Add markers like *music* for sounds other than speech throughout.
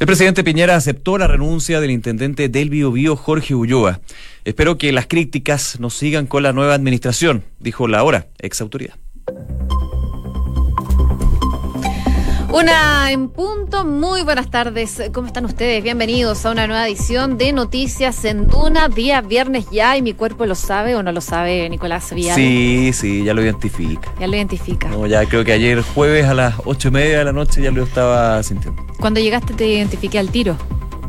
El presidente Piñera aceptó la renuncia del intendente del Biobío, Jorge Ulloa. Espero que las críticas nos sigan con la nueva administración, dijo la ahora ex autoridad. Una en punto, muy buenas tardes. ¿Cómo están ustedes? Bienvenidos a una nueva edición de Noticias en Duna, día viernes ya, y mi cuerpo lo sabe o no lo sabe, Nicolás Vial. Sí, sí, ya lo identifica. Ya lo identifica. No, ya creo que ayer jueves a las ocho y media de la noche ya lo estaba sintiendo. Cuando llegaste te identifiqué al tiro.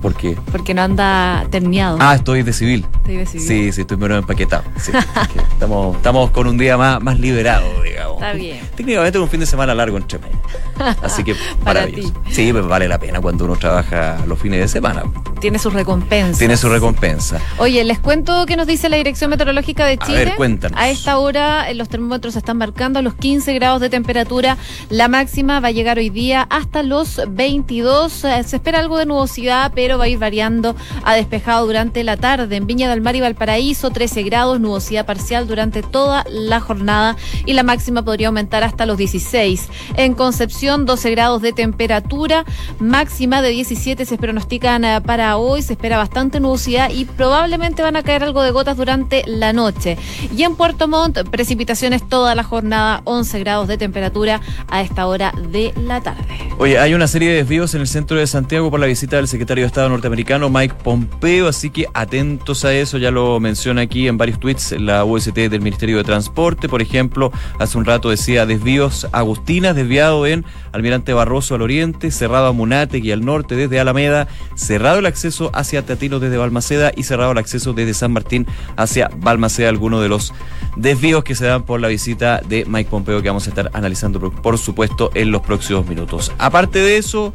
¿Por qué? Porque no anda terminado. Ah, estoy de civil. Estoy de civil. Sí, sí, estoy menos empaquetado. Sí, *laughs* estamos, estamos con un día más, más liberado, digamos. Está bien. Técnicamente un fin de semana largo entre medio. Así que *laughs* Para maravilloso. Sí, pues vale la pena cuando uno trabaja los fines de semana. Tiene sus recompensas. Tiene su recompensa. Oye, les cuento que nos dice la Dirección Meteorológica de A Chile. ver, cuéntanos. A esta hora eh, los termómetros están marcando los 15 grados de temperatura. La máxima va a llegar hoy día hasta los 22. Eh, Se espera algo de nubosidad, pero va a ir variando a despejado durante la tarde. En Viña del Mar y Valparaíso, 13 grados, nubosidad parcial durante toda la jornada y la máxima podría aumentar hasta los 16. En Concepción, 12 grados de temperatura, máxima de 17 se pronostican eh, para hoy. Se espera bastante nubosidad y probablemente van a caer algo de gotas durante la noche. Y en Puerto Montt, precipitaciones toda la jornada, 11 grados de temperatura a esta hora de la tarde. Oye, hay una serie de desvíos en el centro de Santiago por la visita del secretario de Estado norteamericano Mike Pompeo, así que atentos a eso, ya lo menciona aquí en varios tweets la UST del Ministerio de Transporte, por ejemplo, hace un rato decía desvíos Agustinas, desviado en Almirante Barroso al oriente, cerrado a Munategui al norte desde Alameda, cerrado el acceso hacia Tatino desde Balmaceda y cerrado el acceso desde San Martín hacia Balmaceda, algunos de los desvíos que se dan por la visita de Mike Pompeo que vamos a estar analizando por supuesto en los próximos minutos. Aparte de eso,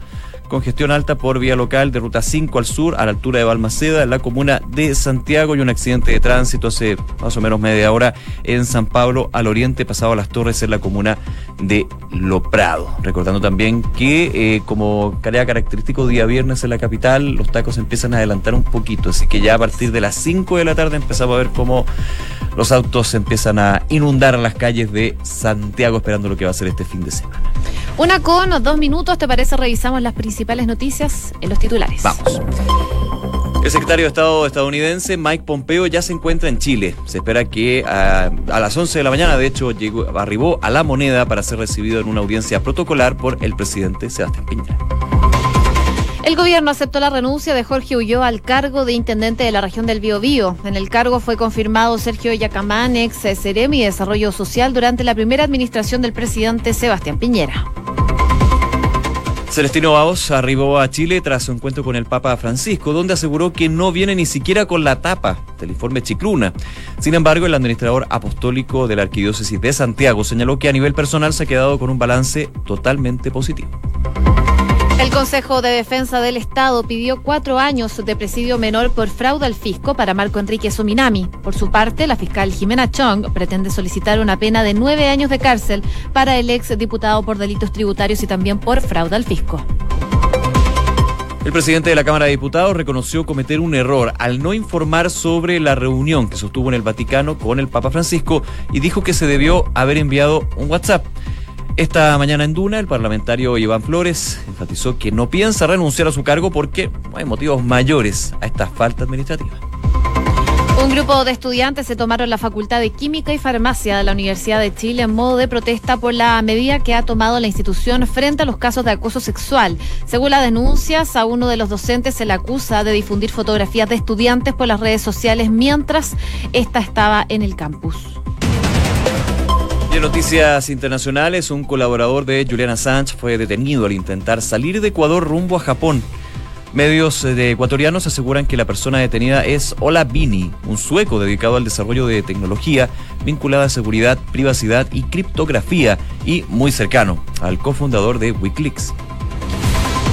congestión alta por vía local de ruta 5 al sur, a la altura de Balmaceda, en la comuna de Santiago, y un accidente de tránsito hace más o menos media hora en San Pablo, al oriente, pasado a las Torres, en la comuna de Lo Prado. Recordando también que, eh, como tarea característico, día viernes en la capital, los tacos empiezan a adelantar un poquito, así que ya a partir de las 5 de la tarde empezamos a ver cómo los autos empiezan a inundar las calles de Santiago, esperando lo que va a ser este fin de semana. Una con dos minutos, ¿te parece? Revisamos las principales noticias en los titulares. Vamos. El secretario de Estado estadounidense Mike Pompeo ya se encuentra en Chile. Se espera que a, a las 11 de la mañana, de hecho, llegó, arribó a la moneda para ser recibido en una audiencia protocolar por el presidente Sebastián Piñera. El gobierno aceptó la renuncia de Jorge Ulloa al cargo de intendente de la región del Biobío. En el cargo fue confirmado Sergio Yacamán, ex Ceremi de Desarrollo Social, durante la primera administración del presidente Sebastián Piñera. Celestino Baos arribó a Chile tras su encuentro con el Papa Francisco, donde aseguró que no viene ni siquiera con la tapa del informe Chicluna. Sin embargo, el administrador apostólico de la Arquidiócesis de Santiago señaló que a nivel personal se ha quedado con un balance totalmente positivo. El Consejo de Defensa del Estado pidió cuatro años de presidio menor por fraude al fisco para Marco Enrique Sominami. Por su parte, la fiscal Jimena Chong pretende solicitar una pena de nueve años de cárcel para el ex diputado por delitos tributarios y también por fraude al fisco. El presidente de la Cámara de Diputados reconoció cometer un error al no informar sobre la reunión que sostuvo en el Vaticano con el Papa Francisco y dijo que se debió haber enviado un WhatsApp. Esta mañana en Duna, el parlamentario Iván Flores enfatizó que no piensa renunciar a su cargo porque hay motivos mayores a esta falta administrativa. Un grupo de estudiantes se tomaron la Facultad de Química y Farmacia de la Universidad de Chile en modo de protesta por la medida que ha tomado la institución frente a los casos de acoso sexual. Según las denuncias, a uno de los docentes se le acusa de difundir fotografías de estudiantes por las redes sociales mientras ésta estaba en el campus. Y en noticias internacionales, un colaborador de Julian Assange fue detenido al intentar salir de Ecuador rumbo a Japón. Medios de ecuatorianos aseguran que la persona detenida es Ola Bini, un sueco dedicado al desarrollo de tecnología vinculada a seguridad, privacidad y criptografía y muy cercano al cofundador de Wikileaks.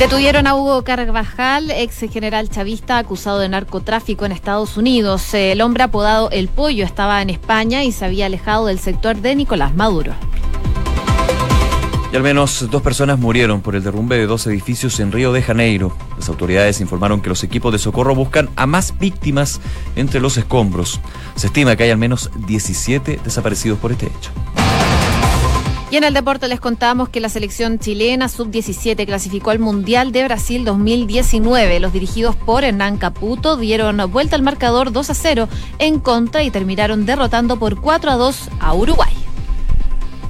Detuvieron a Hugo Carvajal, ex general chavista acusado de narcotráfico en Estados Unidos. El hombre apodado El Pollo estaba en España y se había alejado del sector de Nicolás Maduro. Y al menos dos personas murieron por el derrumbe de dos edificios en Río de Janeiro. Las autoridades informaron que los equipos de socorro buscan a más víctimas entre los escombros. Se estima que hay al menos 17 desaparecidos por este hecho. Y en el deporte les contamos que la selección chilena sub-17 clasificó al Mundial de Brasil 2019. Los dirigidos por Hernán Caputo dieron vuelta al marcador 2 a 0 en contra y terminaron derrotando por 4 a 2 a Uruguay.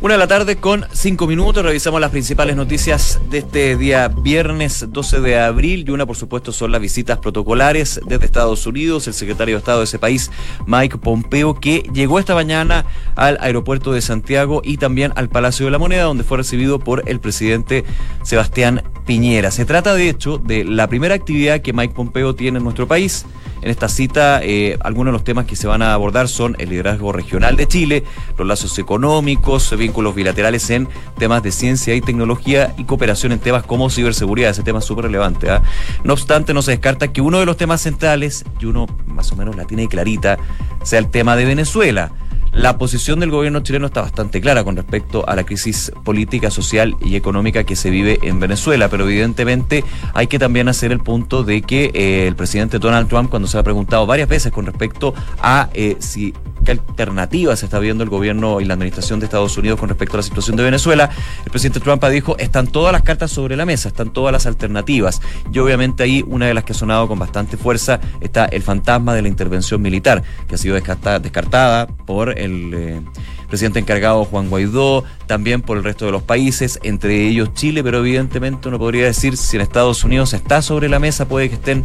Una de la tarde con cinco minutos. Revisamos las principales noticias de este día viernes 12 de abril. Y una, por supuesto, son las visitas protocolares desde Estados Unidos. El secretario de Estado de ese país, Mike Pompeo, que llegó esta mañana al aeropuerto de Santiago y también al Palacio de la Moneda, donde fue recibido por el presidente Sebastián Piñera. Se trata, de hecho, de la primera actividad que Mike Pompeo tiene en nuestro país. En esta cita, eh, algunos de los temas que se van a abordar son el liderazgo regional de Chile, los lazos económicos, vínculos bilaterales en temas de ciencia y tecnología y cooperación en temas como ciberseguridad. Ese tema es súper relevante. ¿ah? No obstante, no se descarta que uno de los temas centrales, y uno más o menos la tiene clarita, sea el tema de Venezuela. La posición del gobierno chileno está bastante clara con respecto a la crisis política, social y económica que se vive en Venezuela, pero evidentemente hay que también hacer el punto de que eh, el presidente Donald Trump, cuando se ha preguntado varias veces con respecto a eh, si qué alternativas está viendo el gobierno y la administración de Estados Unidos con respecto a la situación de Venezuela, el presidente Trump dijo, están todas las cartas sobre la mesa, están todas las alternativas. Y obviamente ahí una de las que ha sonado con bastante fuerza está el fantasma de la intervención militar, que ha sido descartada por el eh, presidente encargado Juan Guaidó, también por el resto de los países, entre ellos Chile, pero evidentemente uno podría decir si en Estados Unidos está sobre la mesa, puede que estén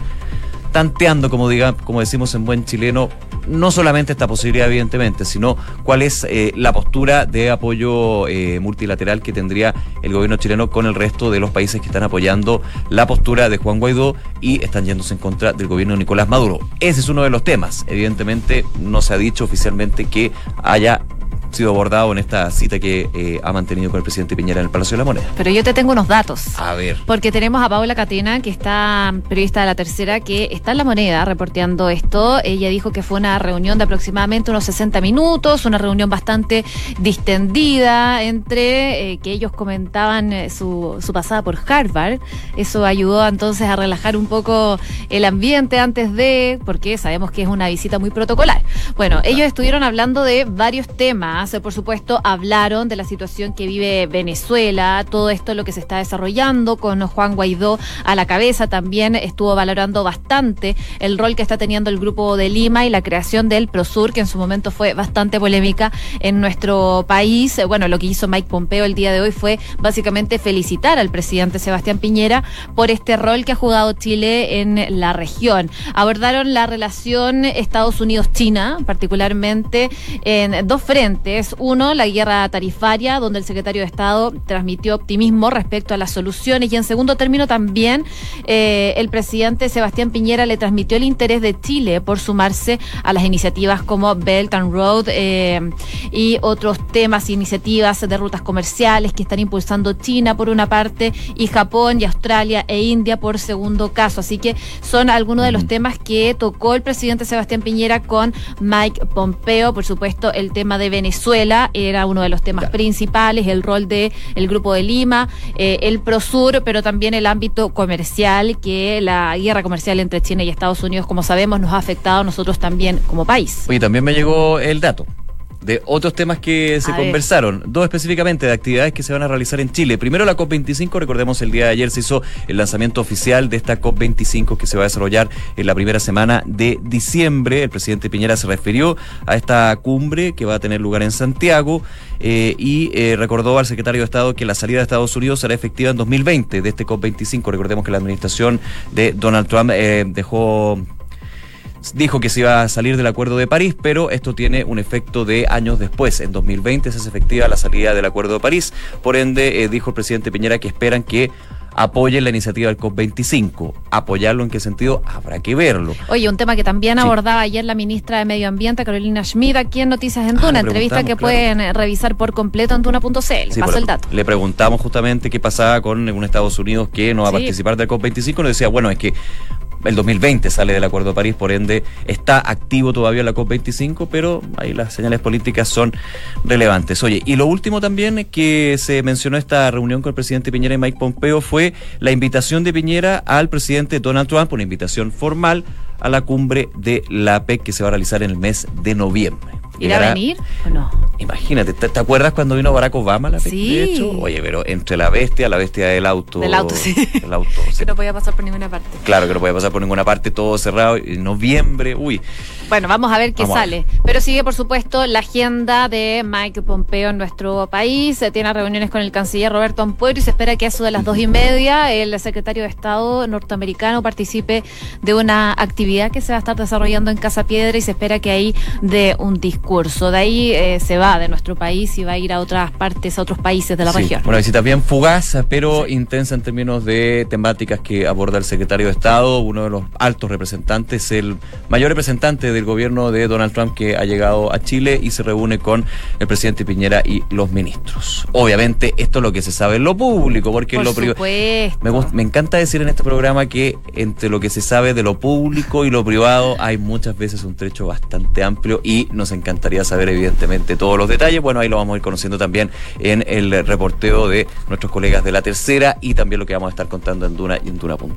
tanteando, como diga, como decimos en buen chileno, no solamente esta posibilidad, evidentemente, sino cuál es eh, la postura de apoyo eh, multilateral que tendría el gobierno chileno con el resto de los países que están apoyando la postura de Juan Guaidó y están yéndose en contra del gobierno de Nicolás Maduro. Ese es uno de los temas. Evidentemente, no se ha dicho oficialmente que haya sido abordado en esta cita que eh, ha mantenido con el presidente Piñera en el Palacio de la Moneda. Pero yo te tengo unos datos. A ver. Porque tenemos a Paula Catena, que está periodista de la tercera, que está en la moneda reporteando esto. Ella dijo que fue una reunión de aproximadamente unos 60 minutos, una reunión bastante distendida entre eh, que ellos comentaban eh, su, su pasada por Harvard. Eso ayudó entonces a relajar un poco el ambiente antes de, porque sabemos que es una visita muy protocolar. Bueno, ellos estuvieron hablando de varios temas por supuesto, hablaron de la situación que vive Venezuela, todo esto lo que se está desarrollando con Juan Guaidó a la cabeza. También estuvo valorando bastante el rol que está teniendo el Grupo de Lima y la creación del Prosur, que en su momento fue bastante polémica en nuestro país. Bueno, lo que hizo Mike Pompeo el día de hoy fue básicamente felicitar al presidente Sebastián Piñera por este rol que ha jugado Chile en la región. Abordaron la relación Estados Unidos-China, particularmente en dos frentes es uno, la guerra tarifaria, donde el secretario de Estado transmitió optimismo respecto a las soluciones. Y en segundo término, también eh, el presidente Sebastián Piñera le transmitió el interés de Chile por sumarse a las iniciativas como Belt and Road eh, y otros temas, iniciativas de rutas comerciales que están impulsando China por una parte y Japón y Australia e India por segundo caso. Así que son algunos de los temas que tocó el presidente Sebastián Piñera con Mike Pompeo. Por supuesto, el tema de Venezuela Venezuela era uno de los temas principales, el rol del el Grupo de Lima, eh, el Prosur, pero también el ámbito comercial, que la guerra comercial entre China y Estados Unidos, como sabemos, nos ha afectado a nosotros también como país. Oye, también me llegó el dato de otros temas que se conversaron, dos específicamente de actividades que se van a realizar en Chile. Primero la COP25, recordemos el día de ayer se hizo el lanzamiento oficial de esta COP25 que se va a desarrollar en la primera semana de diciembre. El presidente Piñera se refirió a esta cumbre que va a tener lugar en Santiago eh, y eh, recordó al secretario de Estado que la salida de Estados Unidos será efectiva en 2020 de este COP25. Recordemos que la administración de Donald Trump eh, dejó dijo que se iba a salir del Acuerdo de París, pero esto tiene un efecto de años después. En 2020 se hace efectiva la salida del Acuerdo de París. Por ende, eh, dijo el presidente Piñera que esperan que apoyen la iniciativa del COP25. ¿Apoyarlo en qué sentido? Habrá que verlo. Oye, un tema que también abordaba ayer la ministra de Medio Ambiente, Carolina Schmid, aquí en Noticias en Tuna, ah, entrevista que pueden eh, revisar por completo en tuna.cl. Sí, Paso el dato. Le preguntamos justamente qué pasaba con un Estados Unidos que no va a participar del COP25. Nos decía, bueno, es que el 2020 sale del Acuerdo de París, por ende está activo todavía la COP25, pero ahí las señales políticas son relevantes. Oye, y lo último también que se mencionó esta reunión con el presidente Piñera y Mike Pompeo fue la invitación de Piñera al presidente Donald Trump, una invitación formal a la cumbre de la APEC que se va a realizar en el mes de noviembre. ¿Irá a venir o no? Imagínate, ¿te, acuerdas cuando vino Barack Obama la Sí. De hecho, oye, pero entre la bestia, la bestia del auto. Del auto, sí. *laughs* El auto, *laughs* sí. Que no podía pasar por ninguna parte. Claro que no podía pasar por ninguna parte, todo cerrado. En noviembre, uy. Bueno, vamos a ver qué Vamos sale. Pero sigue, por supuesto, la agenda de Mike Pompeo en nuestro país. Eh, Tiene reuniones con el canciller Roberto Ampuero y se espera que a eso de las dos y media el secretario de Estado norteamericano participe de una actividad que se va a estar desarrollando en Casa Piedra y se espera que ahí dé un discurso. De ahí eh, se va de nuestro país y va a ir a otras partes, a otros países de la Sí, región. Una visita bien fugaz, pero intensa en términos de temáticas que aborda el secretario de Estado, uno de los altos representantes, el mayor representante del gobierno de Donald Trump que ha llegado a Chile y se reúne con el presidente Piñera y los ministros. Obviamente, esto es lo que se sabe en lo público, porque en Por lo privado. Me, encanta decir en este programa que entre lo que se sabe de lo público y lo privado hay muchas veces un trecho bastante amplio y nos encantaría saber evidentemente todos los detalles. Bueno, ahí lo vamos a ir conociendo también en el reporteo de nuestros colegas de la tercera y también lo que vamos a estar contando en Duna y en Duna.cl.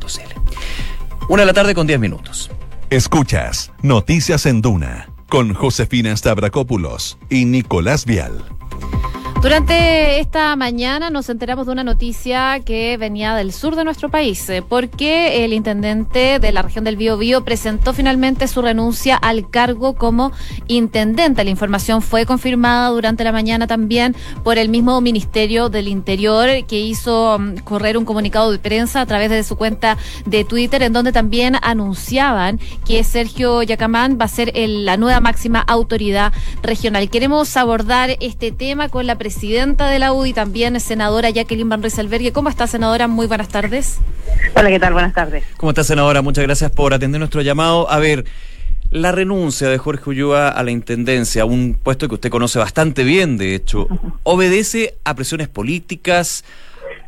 Una de la tarde con 10 minutos. Escuchas Noticias en Duna con Josefina Stavrakopoulos y Nicolás Vial. Durante esta mañana nos enteramos de una noticia que venía del sur de nuestro país, eh, porque el intendente de la región del Biobío presentó finalmente su renuncia al cargo como intendente. La información fue confirmada durante la mañana también por el mismo Ministerio del Interior, que hizo mm, correr un comunicado de prensa a través de su cuenta de Twitter, en donde también anunciaban que Sergio Yacamán va a ser el- la nueva máxima autoridad regional. Queremos abordar este tema con la presidenta de la UDI, también senadora Jacqueline Van Rieselberghe. ¿Cómo está, senadora? Muy buenas tardes. Hola, ¿qué tal? Buenas tardes. ¿Cómo está, senadora? Muchas gracias por atender nuestro llamado. A ver, la renuncia de Jorge Ulloa a la intendencia, un puesto que usted conoce bastante bien, de hecho, ¿obedece a presiones políticas,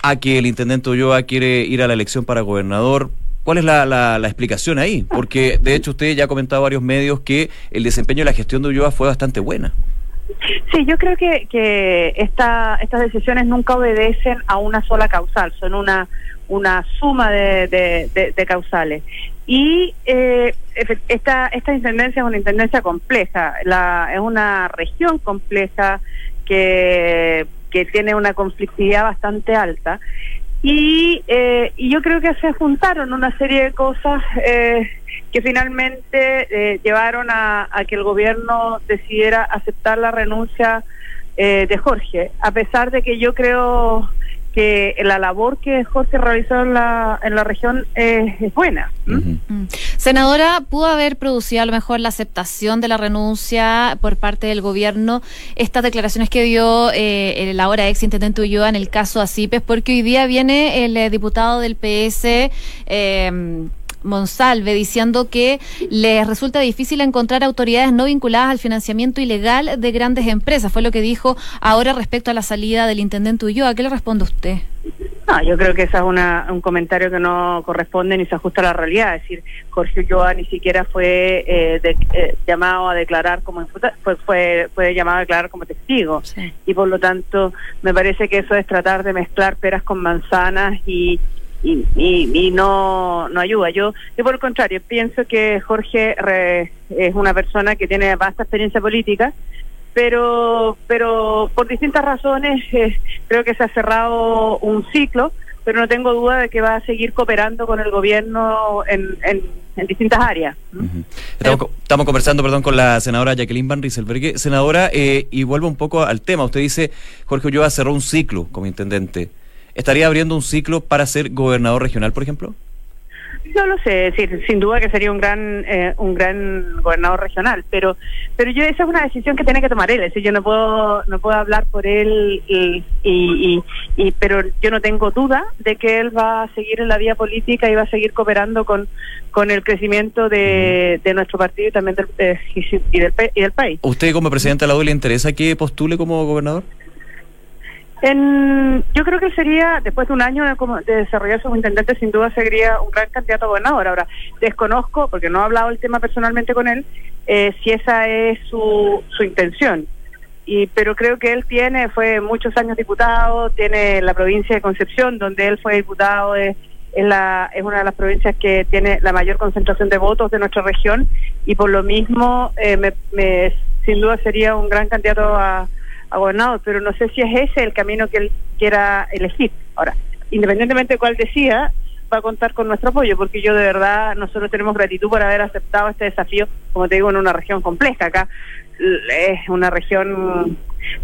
a que el intendente Ulloa quiere ir a la elección para gobernador? ¿Cuál es la, la- la explicación ahí? Porque, de hecho, usted ya ha comentado a varios medios que el desempeño de la gestión de Ulloa fue bastante buena. Sí, yo creo que, que esta, estas decisiones nunca obedecen a una sola causal, son una, una suma de, de- causales. Y eh, esta, esta intendencia es una intendencia compleja, la, es una región compleja que, que tiene una conflictividad bastante alta. Y, eh, y yo creo que se juntaron una serie de cosas eh, que finalmente eh, llevaron a, a que el gobierno decidiera aceptar la renuncia eh, de Jorge, a pesar de que yo creo que la labor que Jorge realizó en la, en la región eh, es buena. Mm. Senadora, ¿pudo haber producido a lo mejor la aceptación de la renuncia por parte del gobierno estas declaraciones que dio eh, el ahora ex intendente Ulloa en el caso Acipes? Porque hoy día viene el eh, diputado del PS. Eh, Monsalve diciendo que les resulta difícil encontrar autoridades no vinculadas al financiamiento ilegal de grandes empresas. Fue lo que dijo ahora respecto a la salida del intendente Ulloa. ¿Qué le responde usted? No, yo creo que ese es una, un comentario que no corresponde ni se ajusta a la realidad. Es decir, Jorge Ulloa ni siquiera fue eh, de- eh, llamado a declarar como fue, fue, fue llamado a declarar como testigo. y por lo tanto me parece que eso es tratar de mezclar peras con manzanas y y, y, y no no ayuda yo yo por el contrario pienso que Jorge es una persona que tiene vasta experiencia política pero pero por distintas razones eh, creo que se ha cerrado un ciclo pero no tengo duda de que va a seguir cooperando con el gobierno en, en, distintas áreas Ujú. Estamos, co- estamos conversando, perdón, con la senadora Jacqueline Van Rieselberghe. Senadora, eh, y vuelvo un poco al tema. Usted dice, Jorge Ulloa cerró un ciclo como intendente. ¿Estaría abriendo un ciclo para ser gobernador regional, por ejemplo? No lo sé, es decir, sin duda que sería un gran eh, un gran gobernador regional, pero pero yo esa es una decisión que tiene que tomar él, es decir, yo no puedo no puedo hablar por él y, y, y- y- pero yo no tengo duda de que él va a seguir en la vía política y va a seguir cooperando con con el crecimiento de, de nuestro partido y también del, eh, y, del, pa- y del país. ¿Usted como presidente de la UDI le interesa que postule como gobernador? En, yo creo que sería, después de un año de, de desarrollar su intendente, sin duda sería un gran candidato a gobernador. Ahora, desconozco, porque no he hablado el tema personalmente con él, eh, si esa es su, su intención. Y, pero creo que él tiene, fue muchos años diputado, tiene la provincia de Concepción, donde él fue diputado, es, es, la, es una de las provincias que tiene la mayor concentración de votos de nuestra región, y por lo mismo eh, me, me, sin duda sería un gran candidato a, a pero no sé si es ese el camino que él quiera elegir. Ahora, independientemente de cuál decida, va a contar con nuestro apoyo, porque yo de verdad, nosotros tenemos gratitud por haber aceptado este desafío, como te digo, en una región compleja. Acá es una región,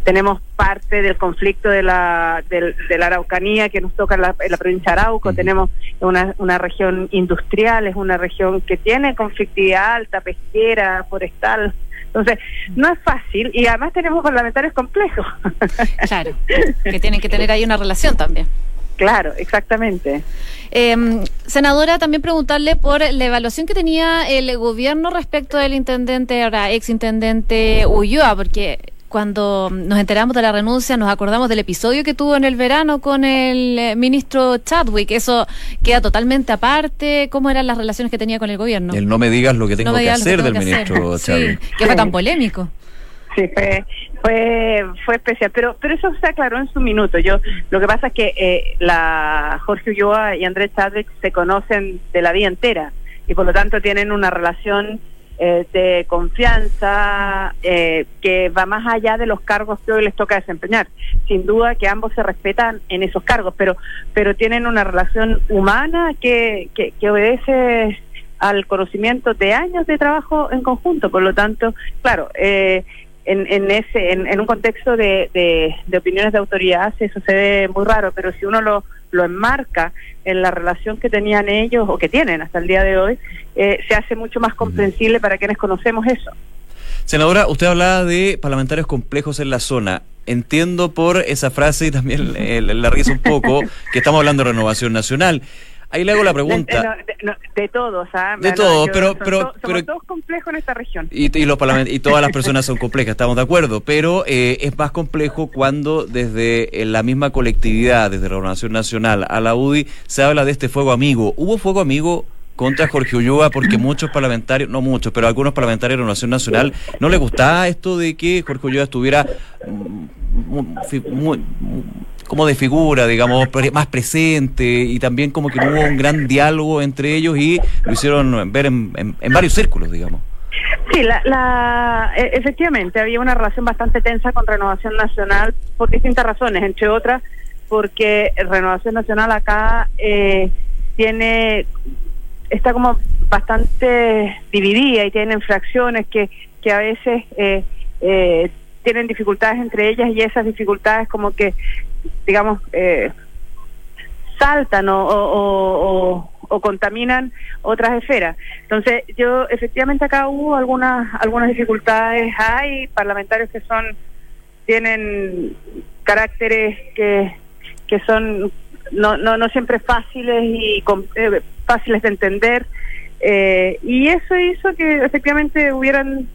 tenemos parte del conflicto de la, de la Araucanía que nos toca en la, provincia de Arauco, tenemos una, una región industrial, es una región que tiene conflictividad alta, pesquera, forestal, entonces, no es fácil y además tenemos parlamentarios complejos. *laughs* Claro, que *laughs* tienen que tener ahí una relación también. Claro, exactamente. Eh, senadora, también preguntarle por la evaluación que tenía el gobierno respecto del intendente, ahora ex intendente Ulloa, porque cuando nos enteramos de la renuncia nos acordamos del episodio que tuvo en el verano con el eh, ministro Chadwick. Eso queda totalmente aparte. ¿Cómo eran las relaciones que tenía con el gobierno? El no me digas lo que tengo que hacer del ministro Chadwick. que fue tan polémico. Sí, fue, fue, fue especial, pero pero eso se aclaró en su minuto. Yo Lo que pasa es que eh, la Jorge Ulloa y Andrés Chadwick se conocen de la vida entera y por lo tanto tienen una relación eh, de confianza eh, que va más allá de los cargos que hoy les toca desempeñar. Sin duda que ambos se respetan en esos cargos, pero pero tienen una relación humana que, que, que obedece al conocimiento de años de trabajo en conjunto. Por lo tanto, claro, eh, en, en ese en, un contexto de, de, opiniones de autoridad se sucede muy raro, pero si uno lo, lo enmarca en la relación que tenían ellos o que tienen hasta el día de hoy, eh, se hace mucho más comprensible para quienes conocemos eso. Senadora, usted hablaba de parlamentarios complejos en la zona. Entiendo por esa frase y también *laughs* la risa un poco que estamos hablando de renovación nacional. Ahí le hago la pregunta. De, todos, ¿ah? De todos, pero... pero, somos todos complejos en esta región. Y, y, los y todas las personas son complejas, estamos de acuerdo, pero eh, es más complejo cuando desde eh, la misma colectividad, desde la Organización Nacional a la UDI, se habla de este fuego amigo. ¿Hubo fuego amigo contra Jorge Ulloa porque *clears throat* muchos parlamentarios, no muchos, pero algunos parlamentarios de la Nación Nacional no les gustaba esto de que Jorge Ulloa estuviera mm, muy, como de figura, digamos, más presente y también como que hubo un gran diálogo entre ellos y lo hicieron ver en, varios círculos, digamos. Sí, la, e, efectivamente, había una relación bastante tensa con Renovación Nacional por distintas razones, entre otras porque Renovación Nacional acá eh, tiene está como bastante dividida y tiene fracciones que, que a veces eh, eh, tienen dificultades entre ellas y esas dificultades como que digamos, eh, saltan o, o, contaminan otras esferas. Entonces, yo efectivamente acá hubo algunas algunas dificultades, hay parlamentarios que son tienen caracteres que, que son no, no, no siempre fáciles y eh, fáciles de entender eh, y eso hizo que efectivamente hubieran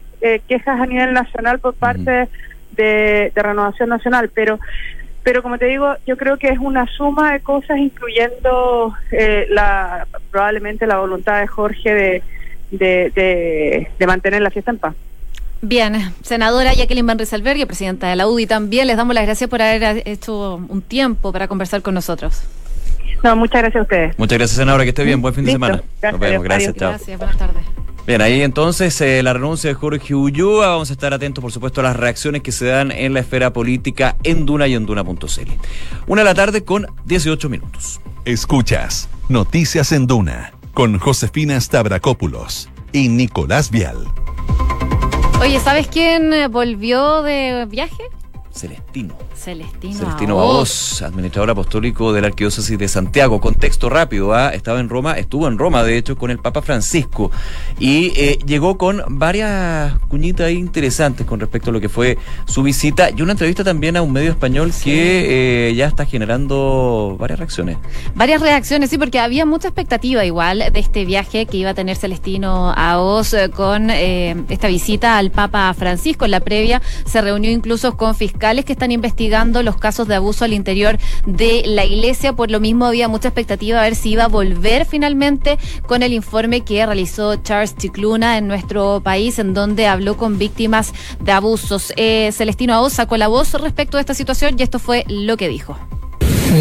quejas a nivel nacional por parte de, de Renovación Nacional, pero pero como te digo, yo creo que es una suma de cosas, incluyendo eh, la probablemente la voluntad de Jorge de, de, mantener la fiesta en paz. Bien, senadora Jacqueline Van Rieselberg, presidenta de la UDI, también les damos las gracias por haber hecho un tiempo para conversar con nosotros. No, muchas gracias a ustedes. Muchas gracias, senadora, que esté bien, buen fin de semana. Nos vemos, gracias, chao. Gracias, buenas tardes. Bien, ahí entonces eh, la renuncia de Jorge Ulloa. Vamos a estar atentos, por supuesto, a las reacciones que se dan en la esfera política en Duna y en Duna.cl. Una de la tarde con 18 minutos. Escuchas Noticias en Duna con Josefina Stavrakopoulos y Nicolás Vial. Oye, ¿sabes quién volvió de viaje? Celestino. Celestino, Celestino Baos, administrador apostólico de la Arquidiócesis de Santiago. Contexto rápido, ¿ah? estaba en Roma, estuvo en Roma, de hecho, con el Papa Francisco. Y eh, llegó con varias cuñitas interesantes con respecto a lo que fue su visita y una entrevista también a un medio español que eh, ya está generando varias reacciones. Varias reacciones, sí, porque había mucha expectativa igual de este viaje que iba a tener Celestino a Oz eh, con esta visita al Papa Francisco. En la previa se reunió incluso con fiscales que están investigando los casos de abuso al interior de la iglesia. Por lo mismo había mucha expectativa a ver si iba a volver finalmente con el informe que realizó Charles Chicluna en nuestro país, en donde habló con víctimas de abusos. Eh, Celestino Aoz sacó la voz respecto a esta situación y esto fue lo que dijo.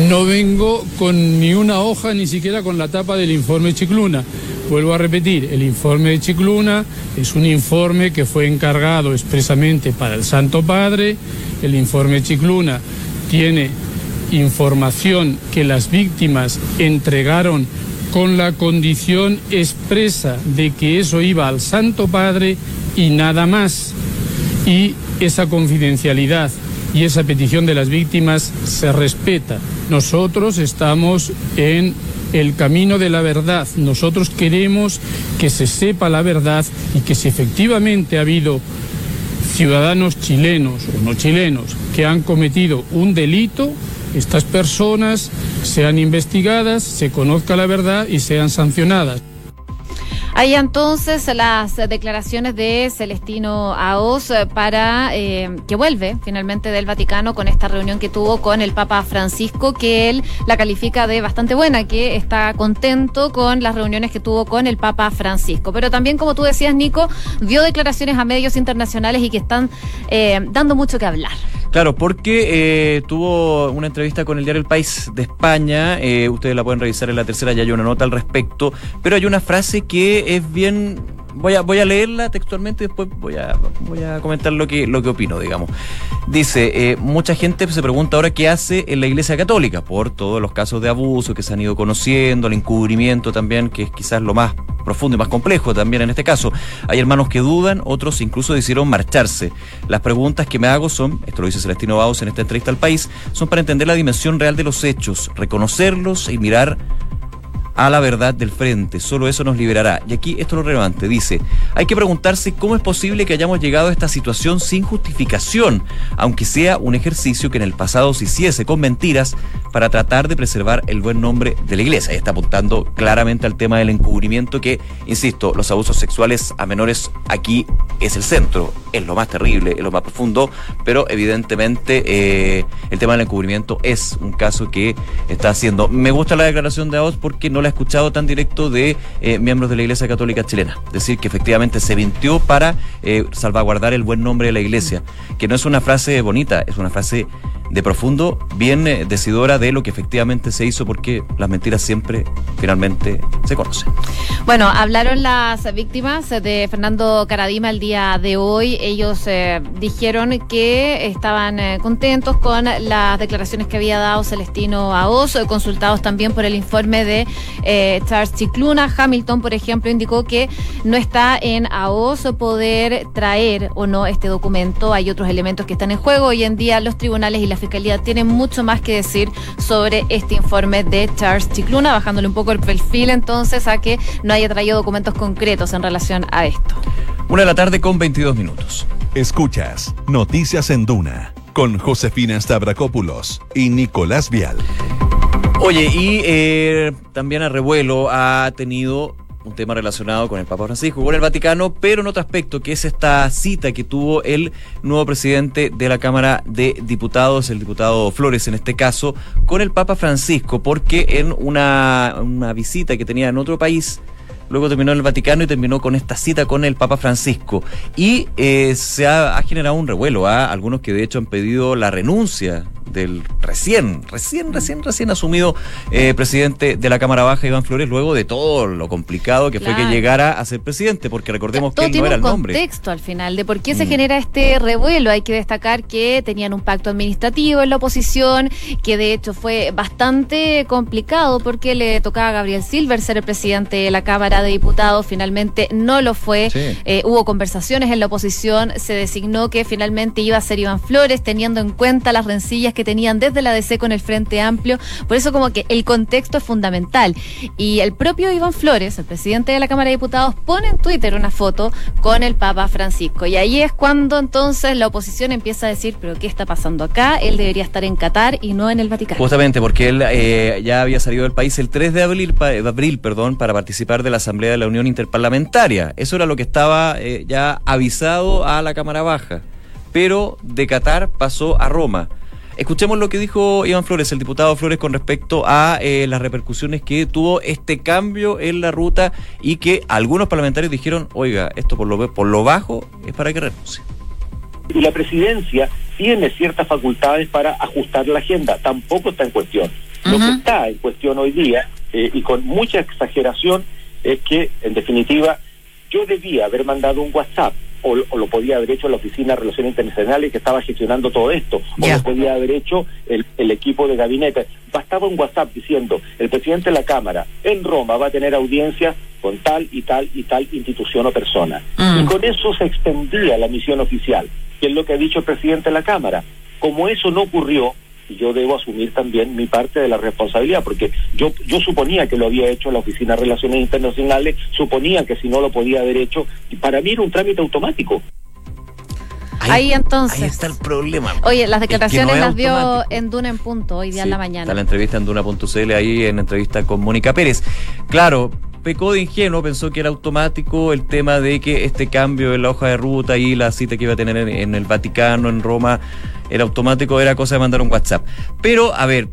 No vengo con ni una hoja, ni siquiera con la tapa del informe Chicluna Vuelvo a repetir, el informe de Chicluna es un informe que fue encargado expresamente para el Santo Padre. El informe de Chicluna tiene información que las víctimas entregaron con la condición expresa de que eso iba al Santo Padre y nada más. Y esa confidencialidad y esa petición de las víctimas se respeta. Nosotros estamos en el camino de la verdad. Nosotros queremos que se sepa la verdad y que si efectivamente ha habido ciudadanos chilenos o no chilenos que han cometido un delito, estas personas sean investigadas, se conozca la verdad y sean sancionadas. Hay entonces las declaraciones de Celestino Aos para eh, que vuelve finalmente del Vaticano con esta reunión que tuvo con el Papa Francisco, que él la califica de bastante buena, que está contento con las reuniones que tuvo con el Papa Francisco. Pero también, como tú decías, Nico, dio declaraciones a medios internacionales y que están eh, dando mucho que hablar. Claro, porque eh, tuvo una entrevista con el diario El País de España, eh, ustedes la pueden revisar en la tercera, ya hay una nota al respecto, pero hay una frase que es bien voy a, voy a leerla textualmente y después voy a, voy a comentar lo que, lo que opino, digamos. Dice, eh, mucha gente se pregunta ahora qué hace en la Iglesia Católica por todos los casos de abuso que se han ido conociendo, el encubrimiento también, que es quizás lo más profundo y más complejo también en este caso. Hay hermanos que dudan, otros incluso decidieron marcharse. Las preguntas que me hago son, esto lo dice Celestino Baus en esta entrevista al país, son para entender la dimensión real de los hechos, reconocerlos y mirar a la verdad del frente. Solo eso nos liberará. Y aquí esto es lo relevante. Dice, hay que preguntarse cómo es posible que hayamos llegado a esta situación sin justificación, aunque sea un ejercicio que en el pasado se hiciese con mentiras para tratar de preservar el buen nombre de la iglesia. Y está apuntando claramente al tema del encubrimiento que, insisto, los abusos sexuales a menores aquí es el centro, es lo más terrible, es lo más profundo, pero evidentemente eh, el tema del encubrimiento es un caso que está haciendo. Me gusta la declaración de Aos porque no la escuchado tan directo de eh, miembros de la Iglesia Católica chilena. Decir que efectivamente se vintió para eh, salvaguardar el buen nombre de la Iglesia, que no es una frase bonita, es una frase de profundo, bien eh, decidora de lo que efectivamente se hizo, porque las mentiras siempre finalmente se conocen. Bueno, hablaron las víctimas de Fernando Caradima el día de hoy. Ellos eh, dijeron que estaban eh, contentos con las declaraciones que había dado Celestino Aos, consultados también por el informe de Charles Chicluna. Hamilton, por ejemplo, indicó que no está en AOS poder traer o no este documento. Hay otros elementos que están en juego. Hoy en día los tribunales y la Fiscalía tienen mucho más que decir sobre este informe de Charles Chicluna, bajándole un poco el perfil entonces a que no haya traído documentos concretos en relación a esto. Una de la tarde con 22 minutos. Escuchas Noticias en Duna con Josefina Stavrakopoulos y Nicolás Vial. Oye, y eh, también a revuelo ha tenido un tema relacionado con el Papa Francisco, con el Vaticano, pero en otro aspecto, que es esta cita que tuvo el nuevo presidente de la Cámara de Diputados, el diputado Flores en este caso, con el Papa Francisco, porque en una, una visita que tenía en otro país, luego terminó en el Vaticano y terminó con esta cita con el Papa Francisco. Y eh, se ha, generado un revuelo a ¿ah? algunos que de hecho han pedido la renuncia del recién, recién, recién, recién asumido eh, presidente de la Cámara Baja, Iván Flores, luego de todo lo complicado que fue que llegara a ser presidente, porque recordemos que él no era el nombre. contexto al final de por qué se mm. genera este revuelo. Hay que destacar que tenían un pacto administrativo en la oposición, que de hecho fue bastante complicado porque le tocaba a Gabriel Silver ser el presidente de la Cámara de Diputados, finalmente no lo fue. Eh, hubo conversaciones en la oposición, se designó que finalmente iba a ser Iván Flores, teniendo en cuenta las rencillas que tenían desde la DC con el Frente Amplio. Por eso como que el contexto es fundamental. Y el propio Iván Flores, el presidente de la Cámara de Diputados, pone en Twitter una foto con el Papa Francisco. Y ahí es cuando entonces la oposición empieza a decir, pero ¿qué está pasando acá? Él debería estar en Qatar y no en el Vaticano. Justamente porque él eh, ya había salido del país el 3 de abril, abril perdón, para participar de la Asamblea de la Unión Interparlamentaria. Eso era lo que estaba eh, ya avisado a la Cámara Baja. Pero de Qatar pasó a Roma. Escuchemos lo que dijo Iván Flores, el diputado Flores, con respecto a eh, las repercusiones que tuvo este cambio en la ruta y que algunos parlamentarios dijeron, oiga, esto por lo, por lo bajo es para que renuncie. Y la presidencia tiene ciertas facultades para ajustar la agenda, tampoco está en cuestión. Lo que está en cuestión hoy día, eh, y con mucha exageración, es que, en definitiva, yo debía haber mandado un WhatsApp o, o lo podía haber hecho la Oficina de Relaciones Internacionales que estaba gestionando todo esto, o lo podía haber hecho el, el equipo de gabinete. Bastaba un WhatsApp diciendo, el presidente de la Cámara en Roma va a tener audiencia con tal y tal y tal institución o persona. Mm. Y con eso se extendía la misión oficial, que es lo que ha dicho el presidente de la Cámara. Como eso no ocurrió, yo debo asumir también mi parte de la responsabilidad, porque yo, yo suponía que lo había hecho la Oficina de Relaciones Internacionales, suponía que si no lo podía haber hecho, y para mí era un trámite automático. Ahí entonces. Ahí está el problema. Oye, las Es que declaraciones no las dio en Duna en punto hoy día en Sí, la mañana. Está la entrevista en Duna.cl ahí en entrevista con Mónica Pérez. Claro, pecó de ingenuo, pensó que era automático el tema de que este cambio en la hoja de ruta y la cita que iba a tener en, el Vaticano, en Roma, era automático, era cosa de mandar un WhatsApp. Pero, a ver,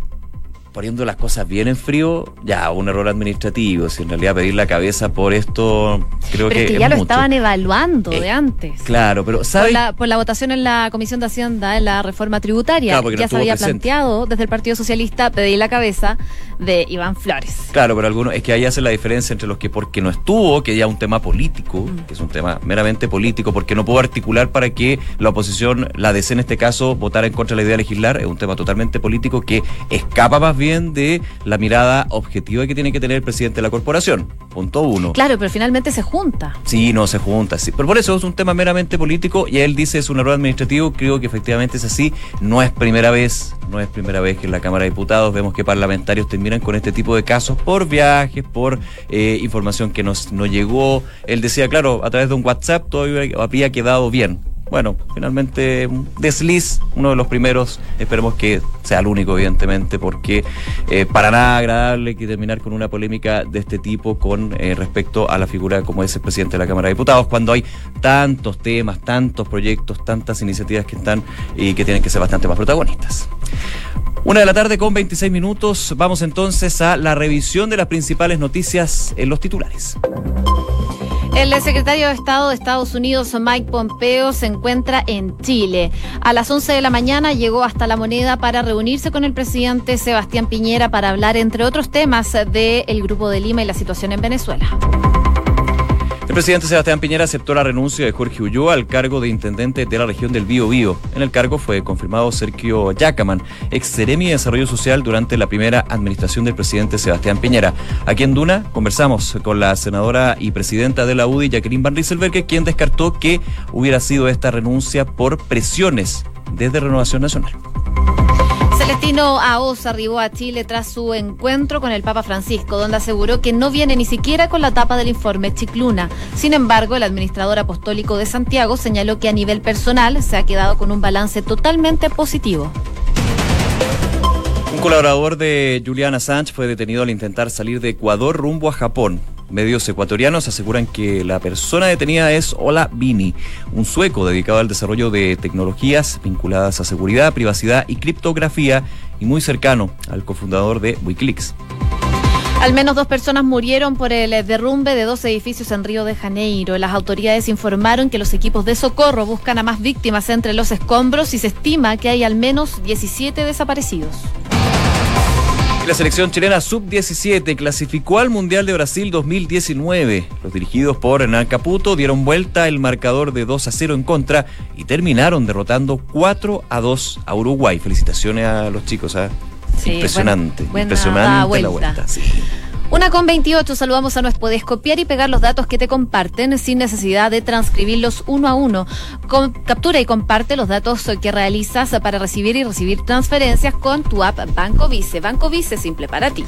poniendo las cosas bien en frío, ya, un error administrativo. Si en realidad pedir la cabeza por esto, creo Pero que es que ya lo mucho. estaban evaluando Eh, de antes. Claro, pero Por ¿sabes? la, por la votación en la Comisión de Hacienda, en la reforma tributaria, Claro, no ya se había presente. planteado desde el Partido Socialista pedir la cabeza de Iván Flores. Claro, pero algunos, es que ahí hace la diferencia entre los que porque no estuvo, que ya es un tema político, Mm. que es un tema meramente político, porque no pudo articular para que la oposición, la DC en este caso, votara en contra de la idea de legislar, es un tema totalmente político que escapa más bien de la mirada objetiva que tiene que tener el presidente de la corporación. Punto uno. Claro, pero finalmente se junta. Sí, no se junta, sí. Pero por eso es un tema meramente político y él dice es un error administrativo, creo que efectivamente es así. No es primera vez, no es primera vez que en la Cámara de Diputados vemos que parlamentarios terminan con este tipo de casos por viajes, por eh, información que nos, no llegó. Él decía, claro, a través de un WhatsApp todo había quedado bien. Bueno, finalmente un desliz, uno de los primeros, esperemos que sea el único, evidentemente, porque eh, para nada agradable que terminar con una polémica de este tipo con eh, respecto a la figura como es el presidente de la Cámara de Diputados, cuando hay tantos temas, tantos proyectos, tantas iniciativas que están y que tienen que ser bastante más protagonistas. Una de la tarde con 26 minutos, vamos entonces a la revisión de las principales noticias en los titulares. El secretario de Estado de Estados Unidos, Mike Pompeo, se encuentra en Chile. A las 11 de la mañana llegó hasta la moneda para reunirse con el presidente Sebastián Piñera para hablar, entre otros temas, del Grupo de Lima y la situación en Venezuela. El presidente Sebastián Piñera aceptó la renuncia de Jorge Ulloa al cargo de intendente de la región del Bío Bío. En el cargo fue confirmado Sergio Yacaman, ex de Desarrollo Social durante la primera administración del presidente Sebastián Piñera. Aquí en Duna conversamos con la senadora y presidenta de la UDI, Jacqueline Van Rieselberg, quien descartó que hubiera sido esta renuncia por presiones desde Renovación Nacional. Celestino Aoz arribó a Chile tras su encuentro con el Papa Francisco, donde aseguró que no viene ni siquiera con la tapa del informe Chicluna. Sin embargo, el administrador apostólico de Santiago señaló que a nivel personal se ha quedado con un balance totalmente positivo. Un colaborador de Julian Assange fue detenido al intentar salir de Ecuador rumbo a Japón. Medios ecuatorianos aseguran que la persona detenida es Ola Bini, un sueco dedicado al desarrollo de tecnologías vinculadas a seguridad, privacidad y criptografía y muy cercano al cofundador de Wikileaks. Al menos dos personas murieron por el derrumbe de dos edificios en Río de Janeiro. Las autoridades informaron que los equipos de socorro buscan a más víctimas entre los escombros y se estima que hay al menos 17 desaparecidos. La selección chilena sub-17 clasificó al Mundial de Brasil 2019. Los dirigidos por Hernán Caputo dieron vuelta el marcador de 2 a 0 en contra y terminaron derrotando 4 a 2 a Uruguay. Felicitaciones a los chicos. ¿ah? Sí, impresionante, buena- buena impresionante la vuelta. vuelta. sí. Una con 28, saludamos a nuestro. Podés copiar y pegar los datos que te comparten sin necesidad de transcribirlos uno a uno. Captura y comparte los datos que realizas para recibir y recibir transferencias con tu app Banco Vice. Banco Vice, simple para ti.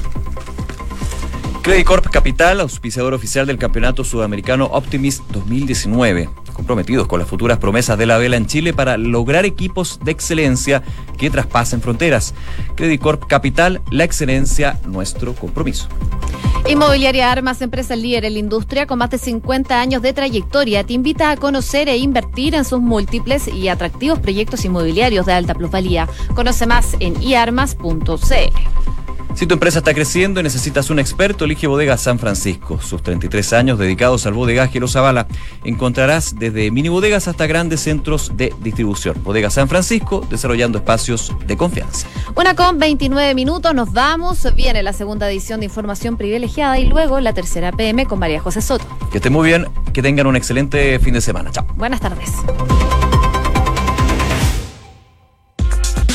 Credit Corp Capital, auspiciador oficial del Campeonato Sudamericano Optimist 2019, comprometidos con las futuras promesas de la vela en Chile para lograr equipos de excelencia que traspasen fronteras. Credit Corp Capital, la excelencia, nuestro compromiso. Inmobiliaria Armas, empresa líder en la industria con más de 50 años de trayectoria, te invita a conocer e invertir en sus múltiples y atractivos proyectos inmobiliarios de alta plusvalía. Conoce más en iarmas.cl. Si tu empresa está creciendo y necesitas un experto, elige Bodega San Francisco. Sus 33 años dedicados al bodegaje los avala. Encontrarás desde mini bodegas hasta grandes centros de distribución. Bodega San Francisco, desarrollando espacios de confianza. Una con 29 minutos, nos vamos. Viene la segunda edición de Información Privilegiada y luego la tercera PM con María José Soto. Que estén muy bien, que tengan un excelente fin de semana. Chao. Buenas tardes.